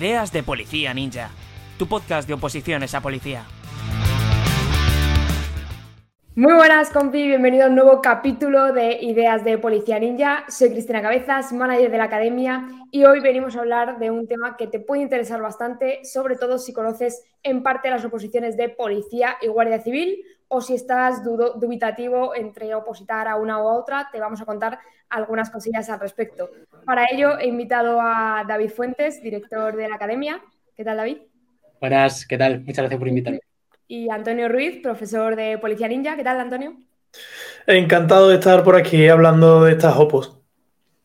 Ideas de Policía Ninja, tu podcast de oposiciones a policía. Muy buenas, compi, bienvenido a un nuevo capítulo de Ideas de Policía Ninja. Soy Cristina Cabezas, manager de la academia, y hoy venimos a hablar de un tema que te puede interesar bastante, sobre todo si conoces en parte las oposiciones de policía y guardia civil, o si estás dubitativo entre opositar a una u otra, te vamos a contar algunas cosillas al respecto. Para ello he invitado a David Fuentes, director de la academia. ¿Qué tal, David? Buenas, ¿qué tal? Muchas gracias por invitarme y Antonio Ruiz, profesor de Policía Ninja. ¿Qué tal, Antonio? Encantado de estar por aquí hablando de estas opos.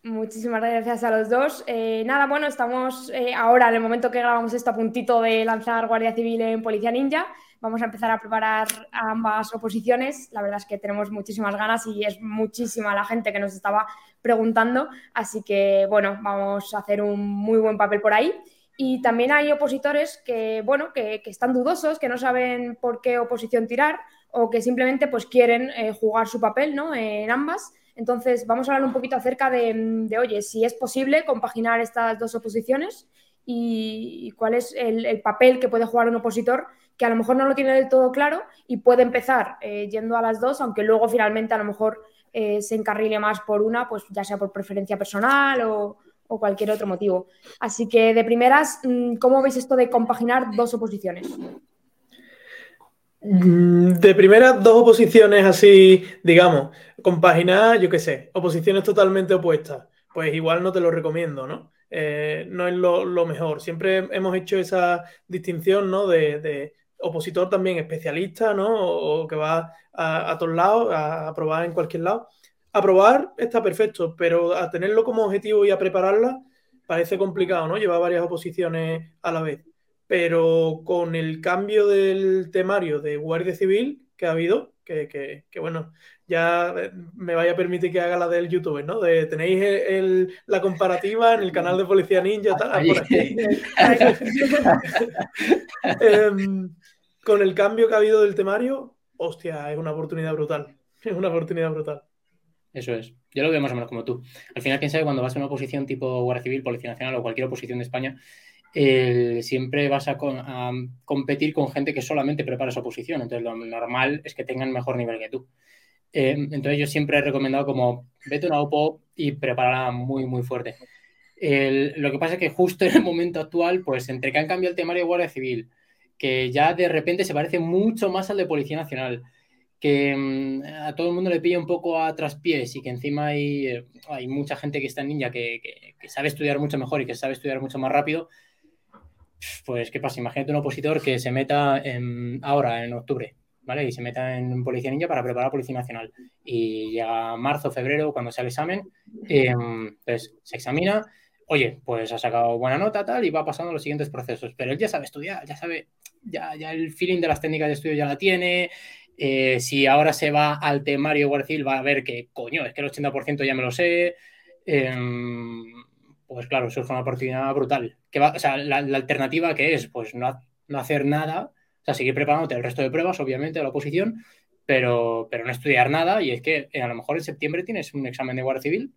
Muchísimas gracias a los dos. Eh, nada, bueno, estamos eh, ahora, en el momento que grabamos esto, a puntito de lanzar Guardia Civil en Policía Ninja. Vamos a empezar a preparar ambas oposiciones. La verdad es que tenemos muchísimas ganas y es muchísima la gente que nos estaba preguntando. Así que, bueno, vamos a hacer un muy buen papel por ahí. Y también hay opositores que, bueno, que, están dudosos, que no saben por qué oposición tirar o que simplemente pues quieren eh, jugar su papel ¿no? en ambas. Entonces, vamos a hablar un poquito acerca de, oye, si es posible compaginar estas dos oposiciones y, cuál es el, papel que puede jugar un opositor que a lo mejor no lo tiene del todo claro y puede empezar eh, yendo a las dos, aunque luego finalmente a lo mejor eh, se encarrile más por una, pues ya sea por preferencia personal o, cualquier otro motivo. Así que de primeras, mm, ¿cómo veis esto de compaginar dos oposiciones? Mm, de primeras, dos oposiciones así, digamos, compaginar, yo qué sé, oposiciones totalmente opuestas, pues igual no te lo recomiendo, ¿no? Eh, no es lo, mejor. Siempre hemos hecho esa distinción, ¿no? De, opositor también especialista, ¿no? O, que va a, a, todos lados, a, a probar en cualquier lado aprobar está perfecto, pero a tenerlo como objetivo y a prepararla parece complicado, ¿no? Llevar varias oposiciones a la vez. Pero con el cambio del temario de Guardia Civil que ha habido, que, bueno, ya me vaya a permitir que haga la del YouTube, ¿no? De, tenéis la comparativa en el canal de Policía Ninja, tal, por aquí. Em, con el cambio que ha habido del temario, hostia, es una oportunidad brutal. Es una oportunidad brutal. Eso es. Yo lo veo más o menos como tú. Al final, quién sabe, cuando vas a una oposición tipo Guardia Civil, Policía Nacional o cualquier oposición de España, siempre vas a, competir con gente que solamente prepara su oposición. Entonces, lo normal es que tengan mejor nivel que tú. Eh, entonces, yo siempre he recomendado como vete a una OPO y prepárala muy, muy fuerte. lo que pasa es que justo en el momento actual, pues entre que han cambiado el temario de Guardia Civil, que ya de repente se parece mucho más al de Policía Nacional, que mm, a todo el mundo le pilla un poco a traspiés y que encima hay, eh, hay mucha gente que está en ninja que, sabe estudiar mucho mejor y que sabe estudiar mucho más rápido, pues ¿qué pasa? Imagínate un opositor que se meta ahora, en octubre, ¿vale? Y se meta en Policía Ninja para preparar Policía Nacional. Y llega marzo, febrero, cuando sea el examen, em, pues se examina, oye, pues ha sacado buena nota, tal, y va pasando los siguientes procesos. Pero él ya sabe estudiar, ya sabe, ya, ya el feeling de las técnicas de estudio ya la tiene, eh, si ahora se va al temario Guardia va a ver que, coño, es que el 80% ya me lo sé. Em, pues claro, surge una oportunidad brutal. Que va, o sea, la, alternativa que es, pues no, no, hacer nada, o sea, seguir preparándote el resto de pruebas, obviamente, de la oposición, pero, pero no estudiar nada. Y es que eh, a lo mejor en septiembre tienes un examen de Guardia Civil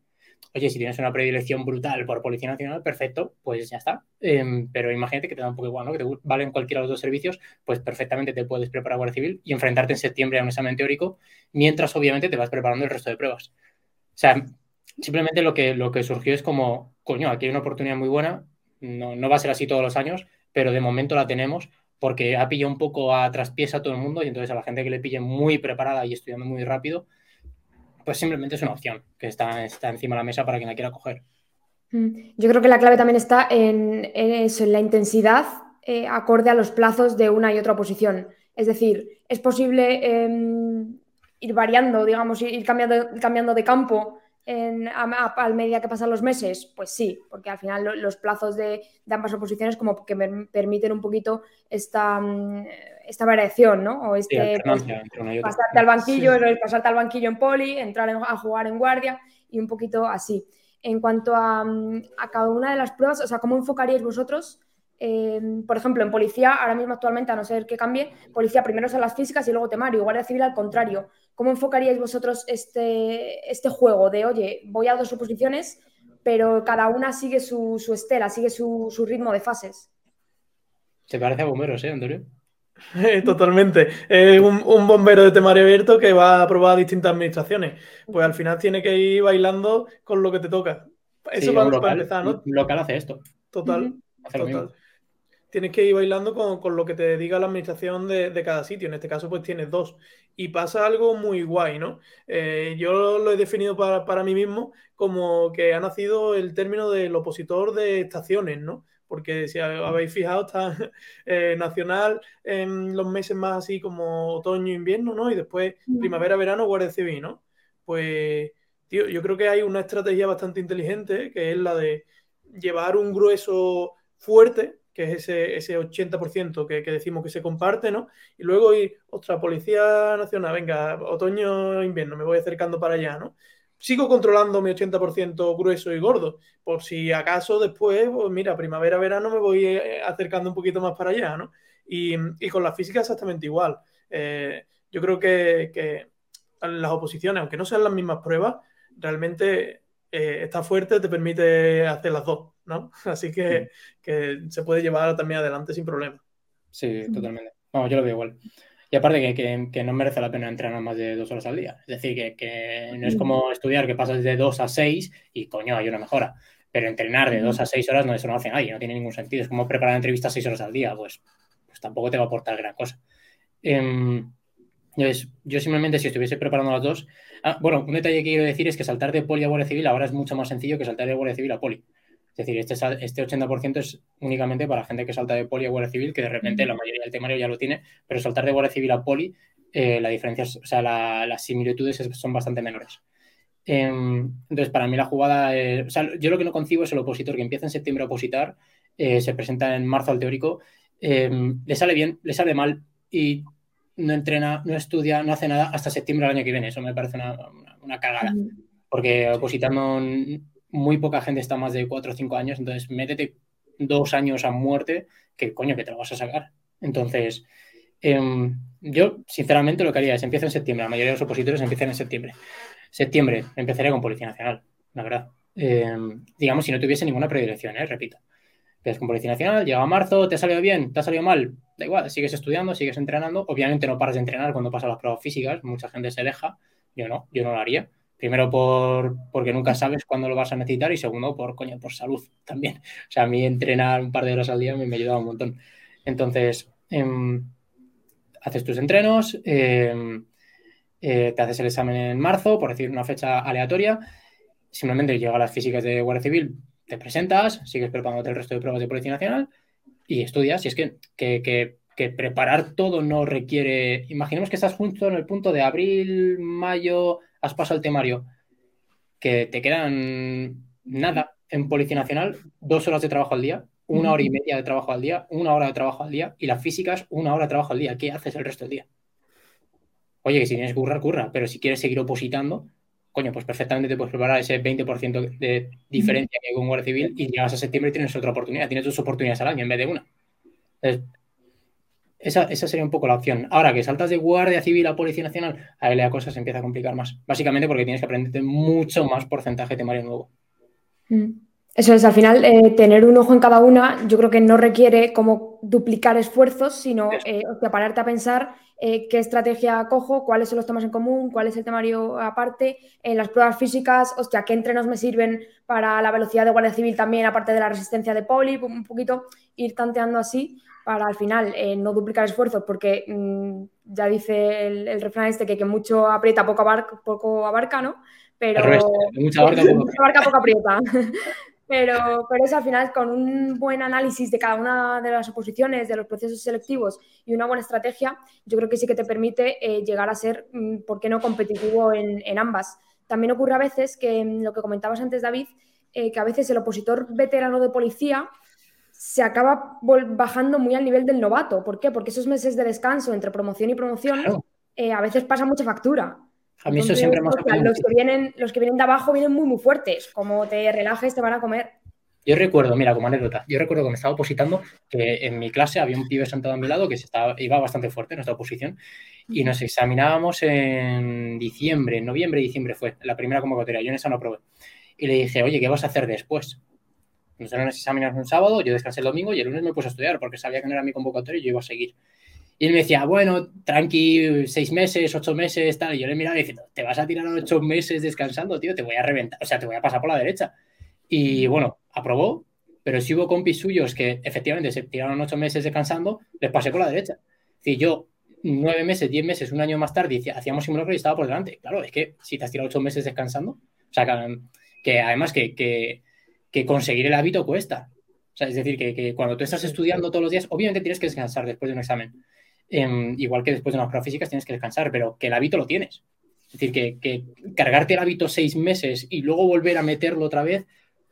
Oye, si tienes una predilección brutal por Policía Nacional, perfecto, pues ya está. Em, pero imagínate que te da un poco igual, ¿no? Que te valen cualquiera de los dos servicios, pues perfectamente te puedes preparar Guardia Civil y enfrentarte en septiembre a un examen teórico, mientras obviamente te vas preparando el resto de pruebas. O sea, simplemente lo que, lo que surgió es como, coño, aquí hay una oportunidad muy buena, no, no va a ser así todos los años, pero de momento la tenemos porque ha pillado un poco a traspiés a todo el mundo y entonces a la gente que le pille muy preparada y estudiando muy rápido, pues simplemente es una opción que está, está encima de la mesa para quien la quiera coger. Mm. Yo creo que la clave también está en, eso, en la intensidad eh, acorde a los plazos de una y otra posición. Es decir, es posible em, ir variando, digamos, ir cambiando, cambiando de campo en, a, medida que pasan los meses? Pues sí, porque al final los plazos de, ambas oposiciones como que me permiten un poquito esta, mm, esta variación, ¿no? O este pues, pasarte al banquillo, pasarte al banquillo en poli, entrar a jugar en guardia y un poquito así. En cuanto a, mm, a cada una de las pruebas, o sea, ¿cómo enfocaríais vosotros Em, por ejemplo, en policía, ahora mismo actualmente, a no ser que cambie, policía primero son las físicas y luego temario, guardia civil al contrario. ¿Cómo enfocaríais vosotros este, este juego de, oye, voy a dos oposiciones pero cada una sigue su, estela, sigue su, ritmo de fases. Se parece a bomberos, ¿eh, Antonio? Totalmente. Es un, bombero de temario abierto que va a probar distintas administraciones. Pues al final tiene que ir bailando con lo que te toca. Eso va para, empezar, ¿no? local hace esto. Total. total. Tienes que ir bailando con, lo que te diga la administración de, cada sitio. En este caso, pues tienes dos. Y pasa algo muy guay, ¿no? Eh, yo lo he definido para, para mí mismo como que ha nacido el término del opositor de estaciones, ¿no? porque si habéis fijado, está eh, nacional en los meses más así como otoño, invierno, ¿no? Y después primavera, verano, guardia civil, ¿no? Pues, tío, yo creo que hay una estrategia bastante inteligente, que es la de llevar un grueso fuerte, que es ese, ese 80% que, que, decimos que se comparte, ¿no? Y luego ir, ostras, Policía Nacional, venga, otoño, invierno, me voy acercando para allá, ¿no? sigo controlando mi 80% grueso y gordo, por si acaso después, pues mira, primavera, verano me voy eh, acercando un poquito más para allá, ¿no? Y, con la física exactamente igual. Eh, yo creo que, las oposiciones, aunque no sean las mismas pruebas, realmente eh, está fuerte, te permite hacer las dos, ¿no? Así que, que se puede llevar también adelante sin problema. Sí, totalmente. Vamos, yo lo veo igual. Y aparte que, no merece la pena entrenar más de dos horas al día. Es decir, que, no es como estudiar que pasas de dos a seis y coño, hay una mejora. Pero entrenar de dos a seis horas no, eso no hace nadie, no tiene ningún sentido. Es como preparar entrevistas seis horas al día, pues, pues tampoco te va a aportar gran cosa. Em, yo simplemente si estuviese preparando las dos... Ah, bueno, un detalle que quiero decir es que saltar de poli a Guardia Civil ahora es mucho más sencillo que saltar de Guardia Civil a poli. Es decir, este, este 80% es únicamente para gente que salta de poli a Guardia Civil, que de repente la mayoría del temario ya lo tiene, pero saltar de Guardia Civil a poli, eh, la diferencia, o sea, las similitudes son bastante menores. Em, entonces, para mí la jugada, o sea, yo lo que no concibo es el opositor que empieza en septiembre a opositar, eh, se presenta en marzo al teórico, em, le sale bien, le sale mal y no entrena, no estudia, no hace nada hasta septiembre del año que viene. Eso me parece una, una, cagada. Porque opositando muy poca gente está más de 4 o 5 años, entonces métete dos años a muerte, que coño, que te lo vas a sacar. Entonces, em, yo sinceramente lo que haría es empiezo en septiembre, la mayoría de los opositores empiezan en septiembre. Septiembre empezaría con Policía Nacional, la verdad. Em, digamos, si no tuviese ninguna predilección, ¿eh? repito. Empiezas con Policía Nacional, llega marzo, te ha salido bien, te ha salido mal, da igual, sigues estudiando, sigues entrenando. Obviamente no paras de entrenar cuando pasas las pruebas físicas, mucha gente se deja, yo no, yo no lo haría. Primero por, porque nunca sabes cuándo lo vas a necesitar y segundo por, coño, por salud también. O sea, a mí entrenar un par de horas al día me, me ayudado un montón. Entonces, em, haces tus entrenos, em, eh, te haces el examen en marzo, por decir una fecha aleatoria, simplemente llega a las físicas de Guardia Civil, te presentas, sigues preparándote el resto de pruebas de Policía Nacional y estudias. Y es que, que, que, que preparar todo no requiere... Imaginemos que estás justo en el punto de abril, mayo, has pasado el temario, que te quedan nada en Policía Nacional, dos horas de trabajo al día, una hora y media de trabajo al día, una hora de trabajo al día, y las físicas, una hora de trabajo al día. ¿Qué haces el resto del día? Oye, que si tienes que currar, curra, pero si quieres seguir opositando, coño, pues perfectamente te puedes preparar ese 20% de diferencia que hay con Guardia Civil y llegas a septiembre y tienes otra oportunidad, tienes dos oportunidades al año en vez de una. Entonces, esa, sería un poco la opción. Ahora que saltas de Guardia Civil a Policía Nacional, ahí la cosa se empieza a complicar más. Básicamente porque tienes que aprenderte mucho más porcentaje de temario nuevo. Mm. Eso es, al final, eh, tener un ojo en cada una, yo creo que no requiere como duplicar esfuerzos, sino eh, pararte a pensar eh, qué estrategia cojo, cuáles son los temas en común, cuál es el temario aparte, en las pruebas físicas, hostia, qué entrenos me sirven para la velocidad de Guardia Civil también, aparte de la resistencia de Poli, un poquito ir tanteando así para al final no duplicar esfuerzos, porque mm, ya dice el, refrán este que, que mucho aprieta, poco abarca, poco abarca ¿no? Pero mucha abarca, poco aprieta. Pero, pero es al final con un buen análisis de cada una de las oposiciones, de los procesos selectivos y una buena estrategia, yo creo que sí que te permite eh, llegar a ser, mm, ¿por qué no?, competitivo en, en, ambas. También ocurre a veces que, mm, lo que comentabas antes, David, eh, que a veces el opositor veterano de policía se acaba bajando muy al nivel del novato. ¿Por qué? Porque esos meses de descanso entre promoción y promoción eh, a veces pasa mucha factura. A mí eso siempre me ha los que vienen Los que vienen de abajo vienen muy, muy fuertes. Como te relajes, te van a comer. Yo recuerdo, mira, como anécdota, yo recuerdo que me estaba opositando que en mi clase había un pibe sentado a mi lado que se estaba, iba bastante fuerte en esta oposición y nos examinábamos en diciembre, en noviembre diciembre fue la primera convocatoria. Yo en esa no probé. y le dije, oye, ¿qué vas a hacer después? Nos dieron los exámenes un sábado, yo descansé el domingo y el lunes me puse a estudiar porque sabía que no era mi convocatoria y yo iba a seguir. Y él me decía, bueno, tranqui, seis meses, ocho meses, tal. Y yo le miraba diciendo, te vas a tirar ocho meses descansando, tío, te voy a reventar, o sea, te voy a pasar por la derecha. Y bueno, aprobó, pero si hubo compis suyos que efectivamente se tiraron ocho meses descansando, les pasé por la derecha. Decir, yo nueve meses, diez meses, un año más tarde hacíamos simulacro y estaba por delante. Claro, es que si te has tirado ocho meses descansando, o sea, que, además que, que, que, conseguir el hábito cuesta. O sea, es decir, que, cuando tú estás estudiando todos los días, obviamente tienes que descansar después de un examen. Em, igual que después de unas pruebas físicas tienes que descansar, pero que el hábito lo tienes. Es decir, que, cargarte el hábito seis meses y luego volver a meterlo otra vez,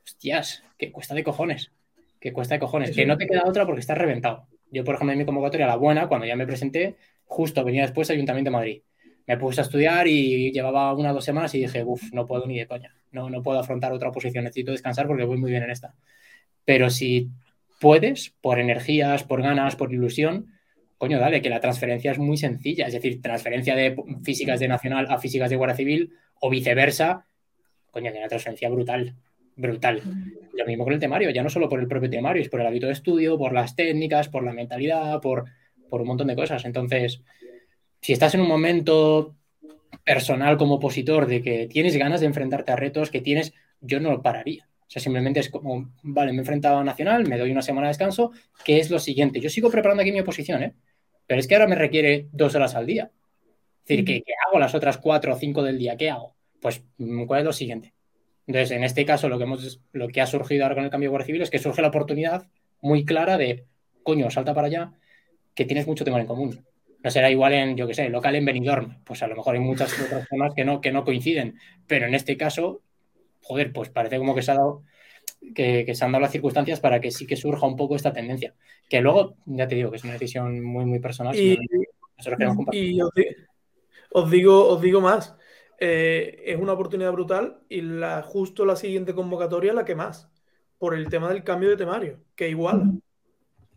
hostias, que cuesta de cojones. Que cuesta de cojones. Que no te queda otra porque estás reventado. Yo, por ejemplo, en mi convocatoria, la buena, cuando ya me presenté, justo venía después Ayuntamiento de Madrid. Me puse a estudiar y llevaba una o dos semanas y dije, uff, no puedo ni de coña. No, no puedo afrontar otra posición, necesito descansar porque voy muy bien en esta. Pero si puedes, por energías, por ganas, por ilusión, coño, dale, que la transferencia es muy sencilla, es decir, transferencia de físicas de Nacional a físicas de Guardia Civil o viceversa, coño, que una transferencia brutal, brutal. Lo mismo con el temario, ya no solo por el propio temario, es por el hábito de estudio, por las técnicas, por la mentalidad, por, por un montón de cosas. Entonces, si estás en un momento personal como opositor de que tienes ganas de enfrentarte a retos, que tienes, yo no lo pararía. O sea, simplemente es como, vale, me he enfrentado a Nacional, me doy una semana de descanso, ¿qué es lo siguiente? Yo sigo preparando aquí mi oposición, ¿eh? Pero es que ahora me requiere dos horas al día. Es decir, ¿qué, hago las otras cuatro o cinco del día? ¿Qué hago? Pues, mm, ¿cuál es lo siguiente? Entonces, en este caso, lo que, hemos, lo que ha surgido ahora con el cambio de Guardia Civil es que surge la oportunidad muy clara de, coño, salta para allá, que tienes mucho tema en común. No será igual en, yo qué sé, local en Benidorm. Pues a lo mejor hay muchas otras zonas que no, que no coinciden. Pero en este caso, joder, pues parece como que se ha dado que, se han dado las circunstancias para que sí que surja un poco esta tendencia. Que luego, ya te digo, que es una decisión muy, muy personal. Y, os, digo, os digo más. Eh, es una oportunidad brutal y la, justo la siguiente convocatoria la que más, por el tema del cambio de temario, que igual.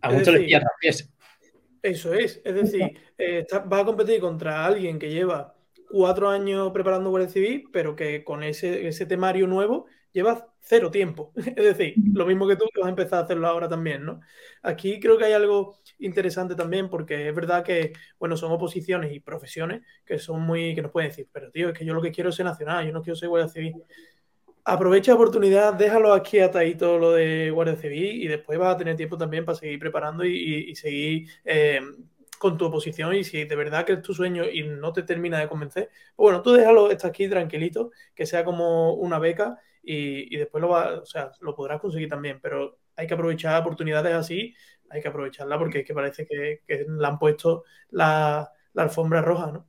A muchos les Eso es, es decir, eh, va a competir contra alguien que lleva cuatro años preparando Guardia Civil, pero que con ese, ese temario nuevo llevas cero tiempo. Es decir, lo mismo que tú que vas a empezar a hacerlo ahora también, ¿no? Aquí creo que hay algo interesante también porque es verdad que, bueno, son oposiciones y profesiones que son muy, que nos pueden decir, pero tío, es que yo lo que quiero es ser nacional, yo no quiero ser Guardia Civil. Aprovecha la oportunidad, déjalo aquí atadito lo de Guardia Civil y después vas a tener tiempo también para seguir preparando y, seguir eh, con tu oposición y si de verdad que es tu sueño y no te termina de convencer, pues bueno, tú déjalo, está aquí tranquilito, que sea como una beca y, después lo, va, o sea, lo podrás conseguir también, pero hay que aprovechar oportunidades así, hay que aprovecharla porque es que parece que, que le han puesto la, alfombra roja, ¿no?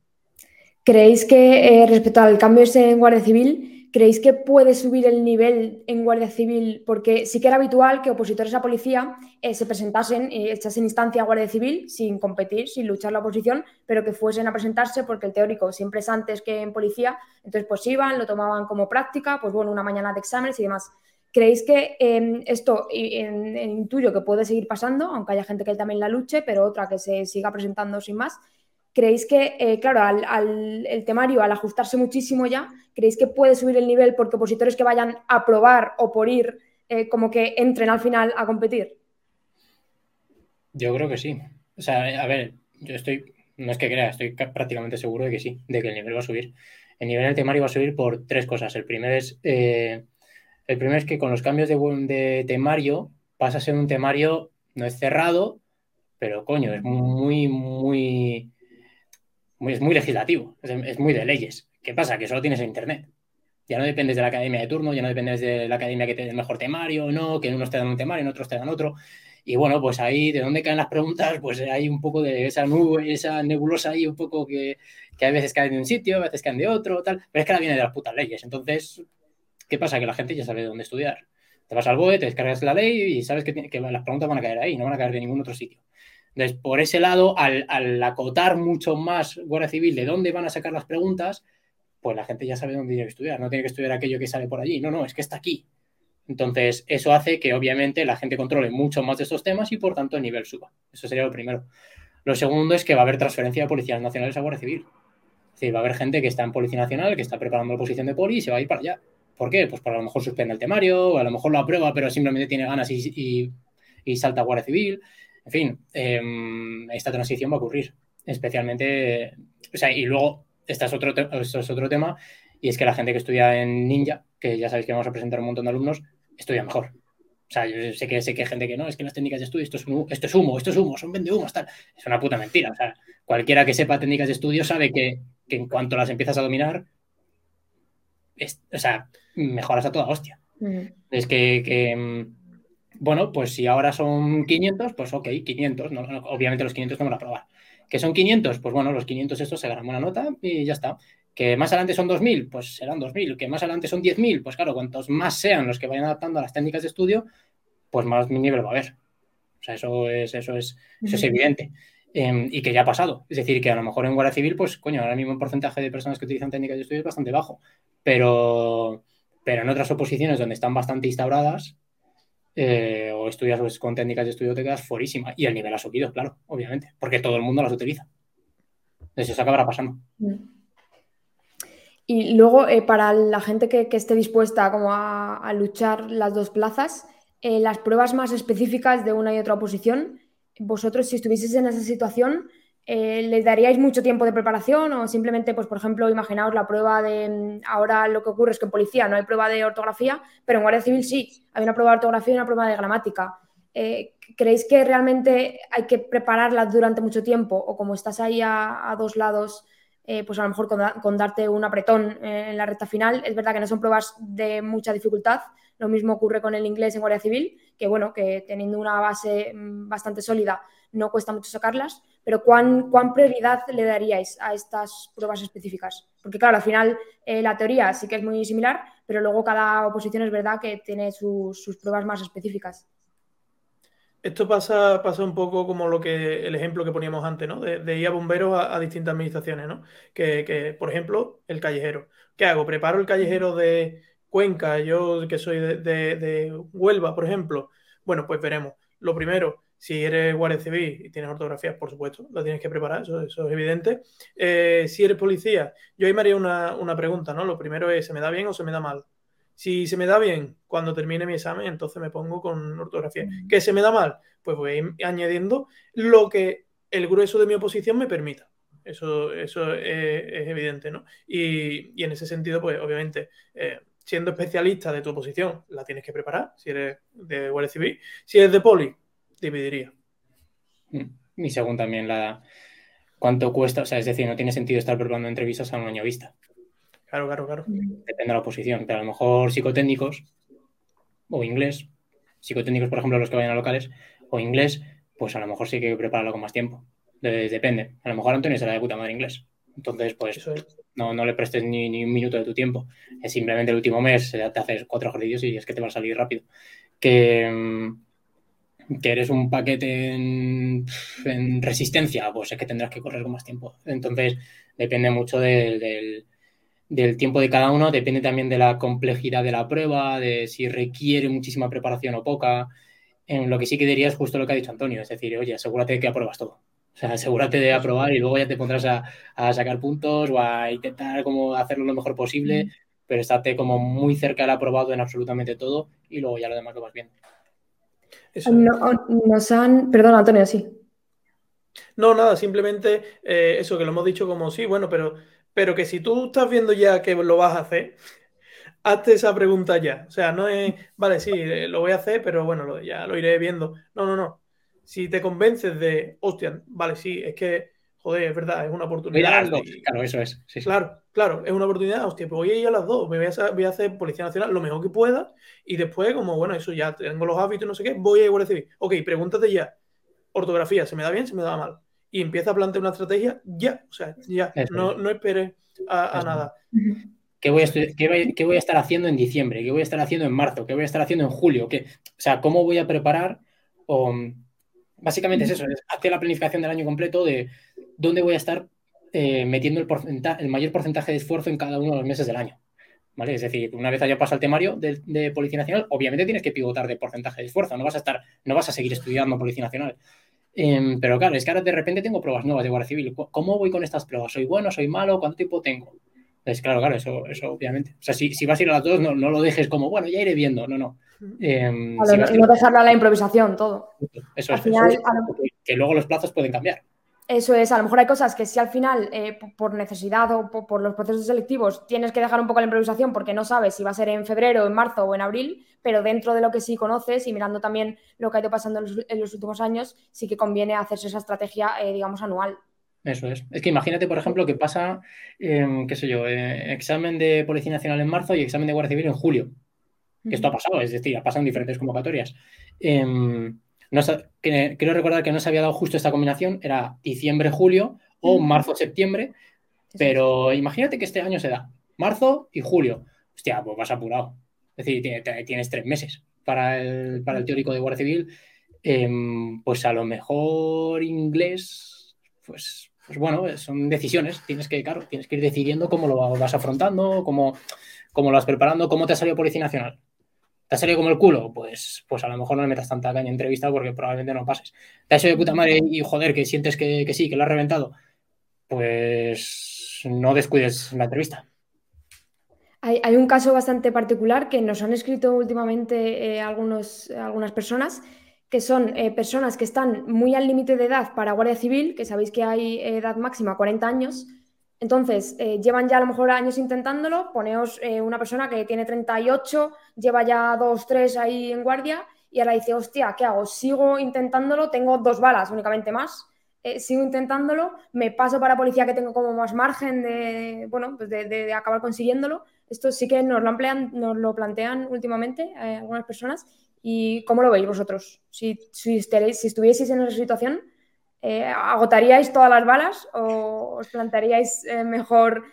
¿Creéis que eh, respecto al cambio en Guardia Civil, ¿Creéis que puede subir el nivel en Guardia Civil? Porque sí que era habitual que opositores a policía eh, se presentasen y echasen instancia a Guardia Civil sin competir, sin luchar la oposición, pero que fuesen a presentarse porque el teórico siempre es antes que en policía. Entonces, pues iban, lo tomaban como práctica, pues bueno, una mañana de exámenes y demás. ¿Creéis que em, esto intuyo que puede seguir pasando, aunque haya gente que también la luche, pero otra que se siga presentando sin más? ¿Creéis que, eh, claro, al, el temario, al ajustarse muchísimo ya, creéis que puede subir el nivel porque opositores que vayan a probar o por ir, eh, como que entren al final a competir? Yo creo que sí. O sea, a ver, yo estoy, no es que crea, estoy prácticamente seguro de que sí, de que el nivel va a subir. El nivel del temario va a subir por tres cosas. El primero es, eh, el primero es que con los cambios de, de temario pasa a ser un temario, no es cerrado, pero coño, es muy, muy es muy legislativo, es, muy de leyes. ¿Qué pasa? Que solo tienes en Internet. Ya no dependes de la academia de turno, ya no dependes de la academia que te dé el mejor temario no, que en unos te dan un temario, en otros te dan otro. Y bueno, pues ahí, ¿de dónde caen las preguntas? Pues hay un poco de esa nube, esa nebulosa ahí, un poco que, que a veces caen de un sitio, a veces caen de otro, tal. Pero es que la viene de las putas leyes. Entonces, ¿qué pasa? Que la gente ya sabe dónde estudiar. Te vas al BOE, te descargas la ley y sabes que las preguntas van a caer ahí, no van a caer de ningún otro sitio. Entonces, por ese lado, al, acotar mucho más Guardia Civil de dónde van a sacar las preguntas, pues la gente ya sabe dónde tiene que estudiar. No tiene que estudiar aquello que sale por allí. No, no, es que está aquí. Entonces, eso hace que obviamente la gente controle mucho más de estos temas y por tanto el nivel suba. Eso sería lo primero. Lo segundo es que va a haber transferencia de policías nacionales a Guardia Civil. Es decir, va a haber gente que está en Policía Nacional, que está preparando la posición de poli y se va a ir para allá. ¿Por qué? Pues por a lo mejor suspende el temario, o a lo mejor lo aprueba, pero simplemente tiene ganas y, salta a Guardia Civil. En fin, em, esta transición va a ocurrir, especialmente, o sea, y luego, este es, otro esto es otro tema, y es que la gente que estudia en Ninja, que ya sabéis que vamos a presentar un montón de alumnos, estudia mejor. O sea, yo sé que, sé que hay gente que no, es que las técnicas de estudio, esto es, esto es humo, esto es humo, son vende tal. Es una puta mentira. O sea, cualquiera que sepa técnicas de estudio sabe que, en cuanto las empiezas a dominar, o sea, mejoras a toda hostia. Es que, mm, bueno, pues si ahora son 500, pues ok, 500. obviamente los 500 no van a probar. ¿Que son 500? Pues bueno, los 500 estos se ganan buena nota y ya está. ¿Que más adelante son 2.000? Pues serán 2.000. ¿Que más adelante son 10.000? Pues claro, cuantos más sean los que vayan adaptando a las técnicas de estudio, pues más nivel va a haber. O sea, eso es, eso es, eso es evidente. Em, y que ya ha pasado. Es decir, que a lo mejor en Guardia Civil, pues coño, ahora mismo el porcentaje de personas que utilizan técnicas de estudio es bastante bajo. Pero, pero en otras oposiciones donde están bastante instauradas, eh, o estudias con técnicas de estudio, te quedas forísima. Y el nivel ha subido, claro, obviamente, porque todo el mundo las utiliza. Entonces eso acabará pasando. Y luego, eh, para la gente que, esté dispuesta como a, luchar las dos plazas, eh, las pruebas más específicas de una y otra oposición, vosotros si estuvieseis en esa situación, eh, ¿les daríais mucho tiempo de preparación o simplemente, pues por ejemplo, imaginaos la prueba de, mm, ahora lo que ocurre es que en policía no hay prueba de ortografía, pero en Guardia Civil sí, hay una prueba de ortografía y una prueba de gramática. ¿Creéis que realmente hay que prepararlas durante mucho tiempo o como estás ahí a dos lados? Eh, pues a lo mejor con, darte un apretón eh, en la recta final. Es verdad que no son pruebas de mucha dificultad. Lo mismo ocurre con el inglés en Guardia Civil, que bueno, que teniendo una base mm, bastante sólida no cuesta mucho sacarlas, pero ¿cuán, cuán prioridad le daríais a estas pruebas específicas? Porque claro, al final eh, la teoría sí que es muy similar, pero luego cada oposición es verdad que tiene sus pruebas más específicas. Esto pasa, pasa un poco como lo que el ejemplo que poníamos antes, ¿no? De, ir a bomberos a, distintas administraciones, ¿no? Que, por ejemplo, el callejero. ¿Qué hago? ¿Preparo el callejero de Cuenca? Yo que soy de, Huelva, por ejemplo. Bueno, pues veremos. Lo primero, si eres guardia civil y tienes ortografía, por supuesto, la tienes que preparar, eso, es evidente. Eh, si eres policía, yo ahí me haría una, una pregunta, ¿no? Lo primero es, ¿se me da bien o se me da mal? Si se me da bien cuando termine mi examen, entonces me pongo con ortografía. ¿Que se me da mal? Pues voy añadiendo lo que el grueso de mi oposición me permita. Eso, eso es, evidente, ¿no? Y, en ese sentido, pues obviamente, eh, siendo especialista de tu oposición, la tienes que preparar, si eres de Guardia Civil. Si eres de Poli, dividiría. Mm. Y según también la cuánto cuesta, o sea, es decir, no tiene sentido estar preparando entrevistas a un año vista. Claro, claro, claro. Depende de la posición, pero a lo mejor psicotécnicos o inglés, psicotécnicos, por ejemplo, los que vayan a locales, o inglés, pues a lo mejor sí que hay que prepararlo con más tiempo. depende. A lo mejor Antonio será de puta madre inglés. Entonces, pues no, no le prestes ni, un minuto de tu tiempo. Es simplemente el último mes te haces cuatro ejercicios y es que te va a salir rápido. Que, mm, que eres un paquete en, resistencia, pues es que tendrás que correr con más tiempo. Entonces, depende mucho del del tiempo de cada uno, depende también de la complejidad de la prueba, de si requiere muchísima preparación o poca. En lo que sí que diría es justo lo que ha dicho Antonio, es decir, oye, asegúrate de que apruebas todo. O sea, asegúrate de aprobar y luego ya te pondrás a, sacar puntos o a intentar como hacerlo lo mejor posible, pero estate como muy cerca del aprobado en absolutamente todo y luego ya lo demás lo vas viendo. Nos han, perdón Antonio, sí. No, nada, simplemente eh, eso que lo hemos dicho como sí, bueno, pero pero que si tú estás viendo ya que lo vas a hacer, hazte esa pregunta ya. O sea, no es, vale, sí, eh, lo voy a hacer, pero bueno, ya lo iré viendo. No, no, no. Si te convences de, hostia, vale, sí, es que, joder, es verdad, es una oportunidad. claro, eso es. Claro, claro, es una oportunidad, hostia, pues voy a ir a las dos, me voy a, voy a, hacer Policía Nacional lo mejor que pueda y después, como, bueno, eso ya tengo los hábitos y no sé qué, voy a ir a Guardia Civil. Ok, pregúntate ya, ortografía, ¿se me da bien, se me da mal? y empieza a plantear una estrategia ya, o sea, ya, no, no esperes a, nada. ¿Qué voy, a voy, a estar haciendo en diciembre? ¿Qué voy a estar haciendo en marzo? ¿Qué voy a estar haciendo en julio? ¿Qué, o sea, ¿cómo voy a preparar? O, básicamente es eso, es hacer la planificación del año completo de dónde voy a estar eh, metiendo el, mayor porcentaje de esfuerzo en cada uno de los meses del año. ¿Vale? Es decir, una vez haya pasado el temario de, de, Policía Nacional, obviamente tienes que pivotar de porcentaje de esfuerzo, no vas a estar, no vas a seguir estudiando Policía Nacional. Em, pero claro, es que ahora de repente tengo pruebas nuevas de Guardia Civil. ¿Cómo voy con estas pruebas? ¿Soy bueno? ¿Soy malo? ¿Cuánto tiempo tengo? Es claro, claro, eso, eso obviamente. O sea, si, si vas a ir a las dos, no, no lo dejes como, bueno, ya iré viendo. No, no. Em, no, dejarlo a la improvisación todo. Eso es. Final, que, luego los plazos pueden cambiar. Eso es, a lo mejor hay cosas que si al final, eh, por necesidad o por, los procesos selectivos, tienes que dejar un poco la improvisación porque no sabes si va a ser en febrero, en marzo o en abril, pero dentro de lo que sí conoces y mirando también lo que ha ido pasando en los, últimos años, sí que conviene hacerse esa estrategia, eh, digamos, anual. Eso es. Es que imagínate, por ejemplo, que pasa, em, qué sé yo, eh, examen de Policía Nacional en marzo y examen de Guardia Civil en julio. Esto ha pasado, es decir, ha pasado en diferentes convocatorias. Em, no, quiero recordar que no se había dado justo esta combinación, era diciembre-julio o marzo-septiembre, pero imagínate que este año se da marzo y julio. Hostia, pues vas apurado. Es decir, tienes tres meses para el, para el teórico de Guardia Civil. Em, pues a lo mejor inglés, pues, pues bueno, son decisiones. Tienes que, claro, tienes que ir decidiendo cómo lo vas afrontando, cómo, cómo lo vas preparando, cómo te ha salido Policía Nacional. ¿Te ha salido como el culo? Pues, pues a lo mejor no le metas tanta caña en entrevista porque probablemente no pases. ¿Te ha salido de puta madre y joder, que sientes que, sí, que lo has reventado? Pues no descuides la entrevista. Hay, un caso bastante particular que nos han escrito últimamente eh, algunos, algunas personas, que son eh, personas que están muy al límite de edad para Guardia Civil, que sabéis que hay edad máxima 40 años, entonces, eh, llevan ya a lo mejor años intentándolo, poneos eh, una persona que tiene 38, lleva ya dos, tres ahí en guardia y ahora dice, hostia, ¿qué hago? Sigo intentándolo, tengo dos balas únicamente más, eh, sigo intentándolo, me paso para policía que tengo como más margen de, bueno, pues de, acabar consiguiéndolo. Esto sí que nos lo, nos lo plantean últimamente algunas personas. ¿Y cómo lo veis vosotros? Si, si, si estuvieseis en esa situación, eh, ¿agotaríais todas las balas o os plantearíais eh, mejor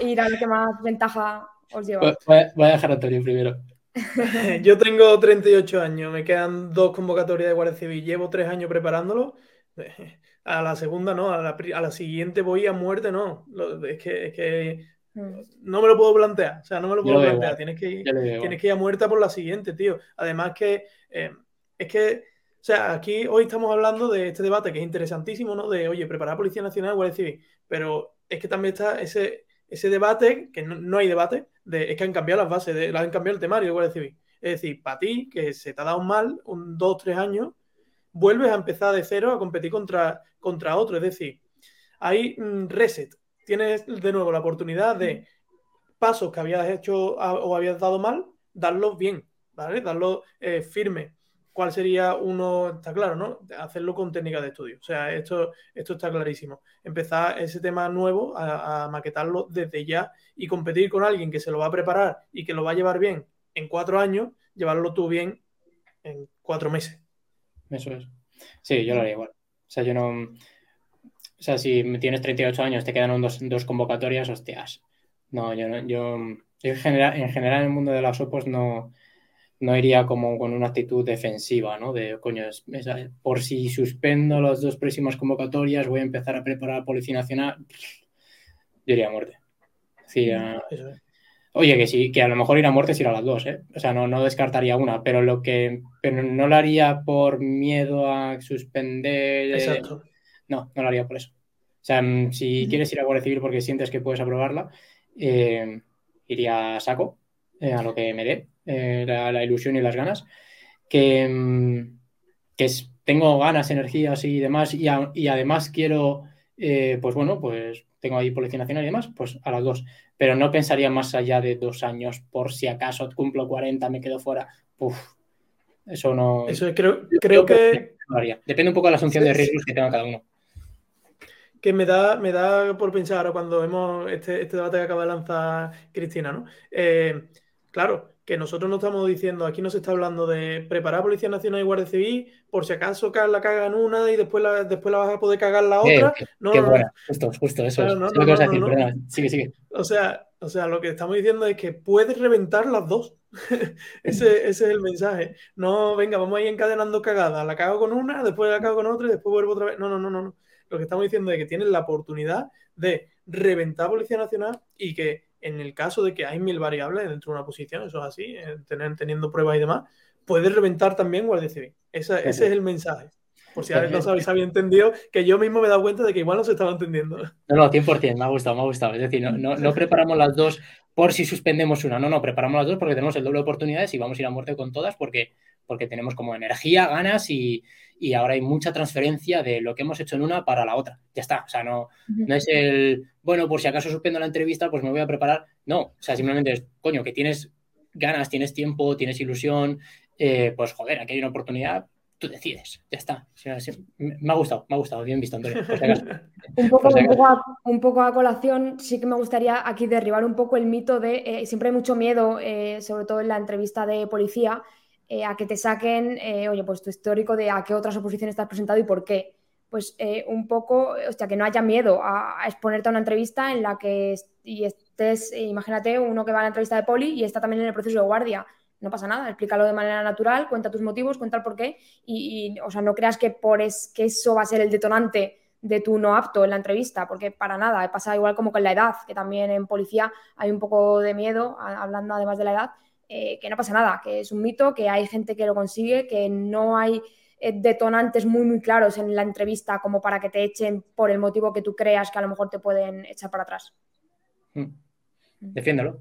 ir a lo que más ventaja os lleva? Voy a dejar a Antonio primero. Yo tengo 38 años, me quedan dos convocatorias de Guardia Civil, llevo tres años preparándolo. A la segunda no, a la, siguiente voy a muerte no. Es que. No me lo puedo plantear, o sea, no me lo puedo plantear. Tienes que, ir, tienes que ir a muerte por la siguiente, tío. Además que eh, es que o sea, aquí hoy estamos hablando de este debate que es interesantísimo, ¿no? De, oye, preparar Policía Nacional, Guardia Civil. Pero es que también está ese, ese debate, que no, hay debate, de, es que han cambiado las bases, de, han cambiado el temario de Guardia Civil. Es decir, para ti, que se te ha dado mal, un dos, tres años, vuelves a empezar de cero a competir contra, contra otro. Es decir, hay un reset. Tienes de nuevo la oportunidad de pasos que habías hecho o habías dado mal, darlos bien, ¿vale? Darlos eh, firme cuál sería uno, está claro, ¿no? Hacerlo con técnica de estudio. O sea, esto, esto está clarísimo. Empezar ese tema nuevo a, maquetarlo desde ya y competir con alguien que se lo va a preparar y que lo va a llevar bien en cuatro años, llevarlo tú bien en cuatro meses. Eso es. Sí, yo lo haría igual. O sea, yo no. O sea, si tienes 38 años, te quedan dos, dos convocatorias, hostias. No, yo no. Yo, en, general, en general, en el mundo de las OPOS no no iría como con una actitud defensiva, ¿no? De, coño, por si suspendo las dos próximas convocatorias, voy a empezar a preparar Policía Nacional. Yo iría a muerte. Oye, que sí, que a lo mejor ir a muerte es ir a las dos, ¿eh? O sea, no, no descartaría una, pero lo que. Pero no lo haría por miedo a suspender. Exacto. No, no lo haría por eso. O sea, mm, si quieres ir a Guardia Civil porque sientes que puedes aprobarla, eh, iría a saco, eh, a lo que me dé eh, la, ilusión y las ganas, que, mm, que tengo ganas, energías y demás, y, además quiero, pues bueno, pues tengo ahí Policía Nacional y demás, pues a las dos. Pero no pensaría más allá de dos años, por si acaso cumplo 40, me quedo fuera. eso no. Eso creo, creo, que. Depende un poco de la asunción de riesgos que tenga cada uno que me da, me da por pensar ahora cuando vemos este, este debate que acaba de lanzar Cristina, ¿no? Eh, claro, que nosotros no estamos diciendo, aquí no se está hablando de preparar Policía Nacional y Guardia Civil, por si acaso la cagan una y después la, después la vas a poder cagar la otra. no, qué buena, justo, justo, eso es. lo que vas a decir, sigue, sigue. O sea, o sea, lo que estamos diciendo es que puedes reventar las dos. ese, ese, es el mensaje. No, venga, vamos a ir encadenando cagadas. La cago con una, después la cago con otra y después vuelvo otra vez. No, no, no, no. Lo que estamos diciendo es que tienes la oportunidad de reventar Policía Nacional y que en el caso de que hay mil variables dentro de una posición, eso es así, tener, teniendo pruebas y demás, puedes reventar también Guardia Civil. ese es el mensaje. por si no os habéis entendido, que yo mismo me he dado cuenta de que igual no se estaba entendiendo. No, no, 100%, me ha gustado, me ha gustado. Es decir, no, no, preparamos las dos por si suspendemos una, no, no, preparamos las dos porque tenemos el doble de oportunidades y vamos a ir a muerte con todas porque, porque tenemos como energía, ganas y, y ahora hay mucha transferencia de lo que hemos hecho en una para la otra. Ya está, o sea, no, no es el, bueno, por si acaso suspendo la entrevista, pues me voy a preparar. No, o sea, simplemente es, coño, que tienes ganas, tienes tiempo, tienes ilusión, eh, pues joder, aquí hay una oportunidad, tú decides, ya está. me ha gustado, me ha gustado, bien visto, Antonio. un, poco, un, poco a, un, poco a, colación, sí que me gustaría aquí derribar un poco el mito de, eh, siempre hay mucho miedo, eh, sobre todo en la entrevista de policía, a que te saquen, oye, pues tu histórico de a qué otras oposiciones estás presentado y por qué. Pues un poco, o sea, que no haya miedo a, exponerte a una entrevista en la que y estés, imagínate, uno que va a la entrevista de poli y está también en el proceso de guardia no pasa nada, explícalo de manera natural, cuenta tus motivos, cuenta el por qué y, o sea, no creas que, por es, que eso va a ser el detonante de tu no apto en la entrevista, porque para nada, pasa igual como con la edad, que también en policía hay un poco de miedo, hablando además de la edad, eh, que no pasa nada, que es un mito, que hay gente que lo consigue, que no hay eh, detonantes muy, muy claros en la entrevista como para que te echen por el motivo que tú creas que a lo mejor te pueden echar para atrás. Mm. Defiéndelo.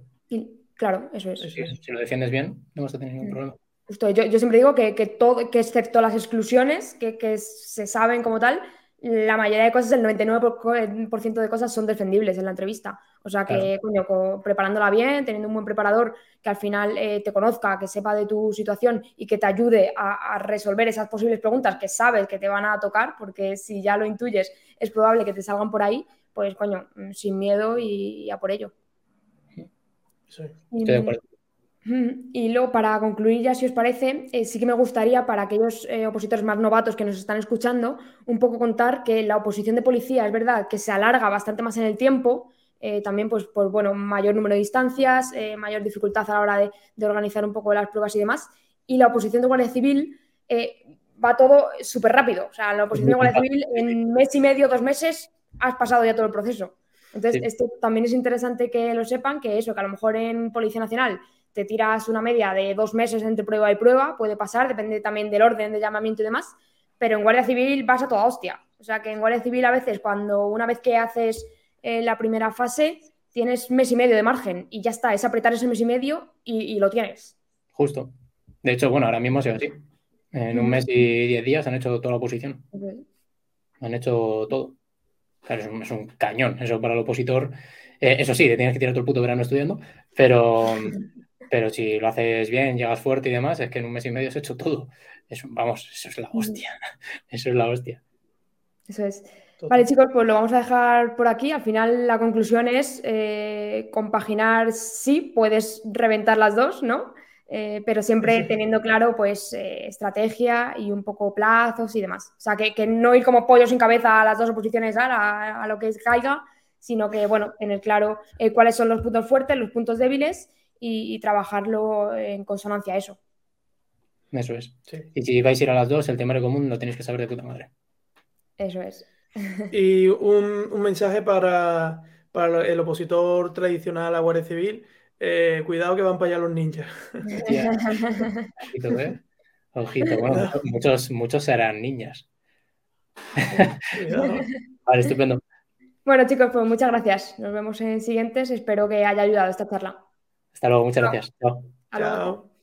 Claro, eso es. si lo defiendes bien, no vas a tener ningún mm. problema. Justo, yo, siempre digo que, todo, que excepto las exclusiones, que, se saben como tal, la mayoría de cosas, el 99% de cosas son defendibles en la entrevista. O sea que, coño, preparándola bien, teniendo un buen preparador que al final eh, te conozca, que sepa de tu situación y que te ayude a, resolver esas posibles preguntas que sabes que te van a tocar, porque si ya lo intuyes, es probable que te salgan por ahí, pues, coño, mm, sin miedo y a por ello. Y luego, para concluir ya, si os parece, eh, sí que me gustaría para aquellos eh, opositores más novatos que nos están escuchando, un poco contar que la oposición de policía es verdad que se alarga bastante más en el tiempo, eh, también pues, por bueno, mayor número de instancias, mayor dificultad a la hora de, organizar un poco las pruebas y demás. Y la oposición de Guardia Civil va todo súper rápido. O sea, la oposición de Guardia Civil en mes y medio, dos meses, has pasado ya todo el proceso. Entonces, esto también es interesante que lo sepan, que eso, que a lo mejor en Policía Nacional te tiras una media de dos meses entre prueba y prueba, puede pasar, depende también del orden de llamamiento y demás, pero en Guardia Civil vas a toda hostia. O sea que en Guardia Civil a veces cuando una vez que haces eh, la primera fase tienes mes y medio de margen y ya está, es apretar ese mes y medio y, lo tienes. Justo. De hecho, bueno, ahora mismo ha sido así. En un mes y diez días han hecho toda la oposición. Han hecho todo. Claro, es un, cañón eso para el opositor. Eh, eso sí, te tienes que tirar todo el puto verano estudiando, pero, pero si lo haces bien, llegas fuerte y demás, es que en un mes y medio has hecho todo. Eso, vamos, eso es la hostia. Eso es la hostia. Eso es. Vale, chicos, pues lo vamos a dejar por aquí. Al final, la conclusión es eh, compaginar, sí, puedes reventar las dos, ¿no? Eh, pero siempre teniendo claro pues eh, estrategia y un poco plazos y demás. O sea, que, no ir como pollo sin cabeza a las dos oposiciones a, lo que caiga, sino que, bueno, tener claro eh, cuáles son los puntos fuertes, los puntos débiles y, trabajarlo en consonancia a eso. Eso es. Y si vais a ir a las dos, el temario común lo tenéis que saber de puta madre. Eso es. y un, mensaje para, para el opositor tradicional a Guardia Civil eh, cuidado que van para allá los ninjas. Ojito, ¿eh? Ojito, bueno, muchos, muchos serán niñas. vale, estupendo. Bueno, chicos, pues muchas gracias. Nos vemos en siguientes. Espero que haya ayudado esta charla. Hasta luego, muchas gracias. Chao.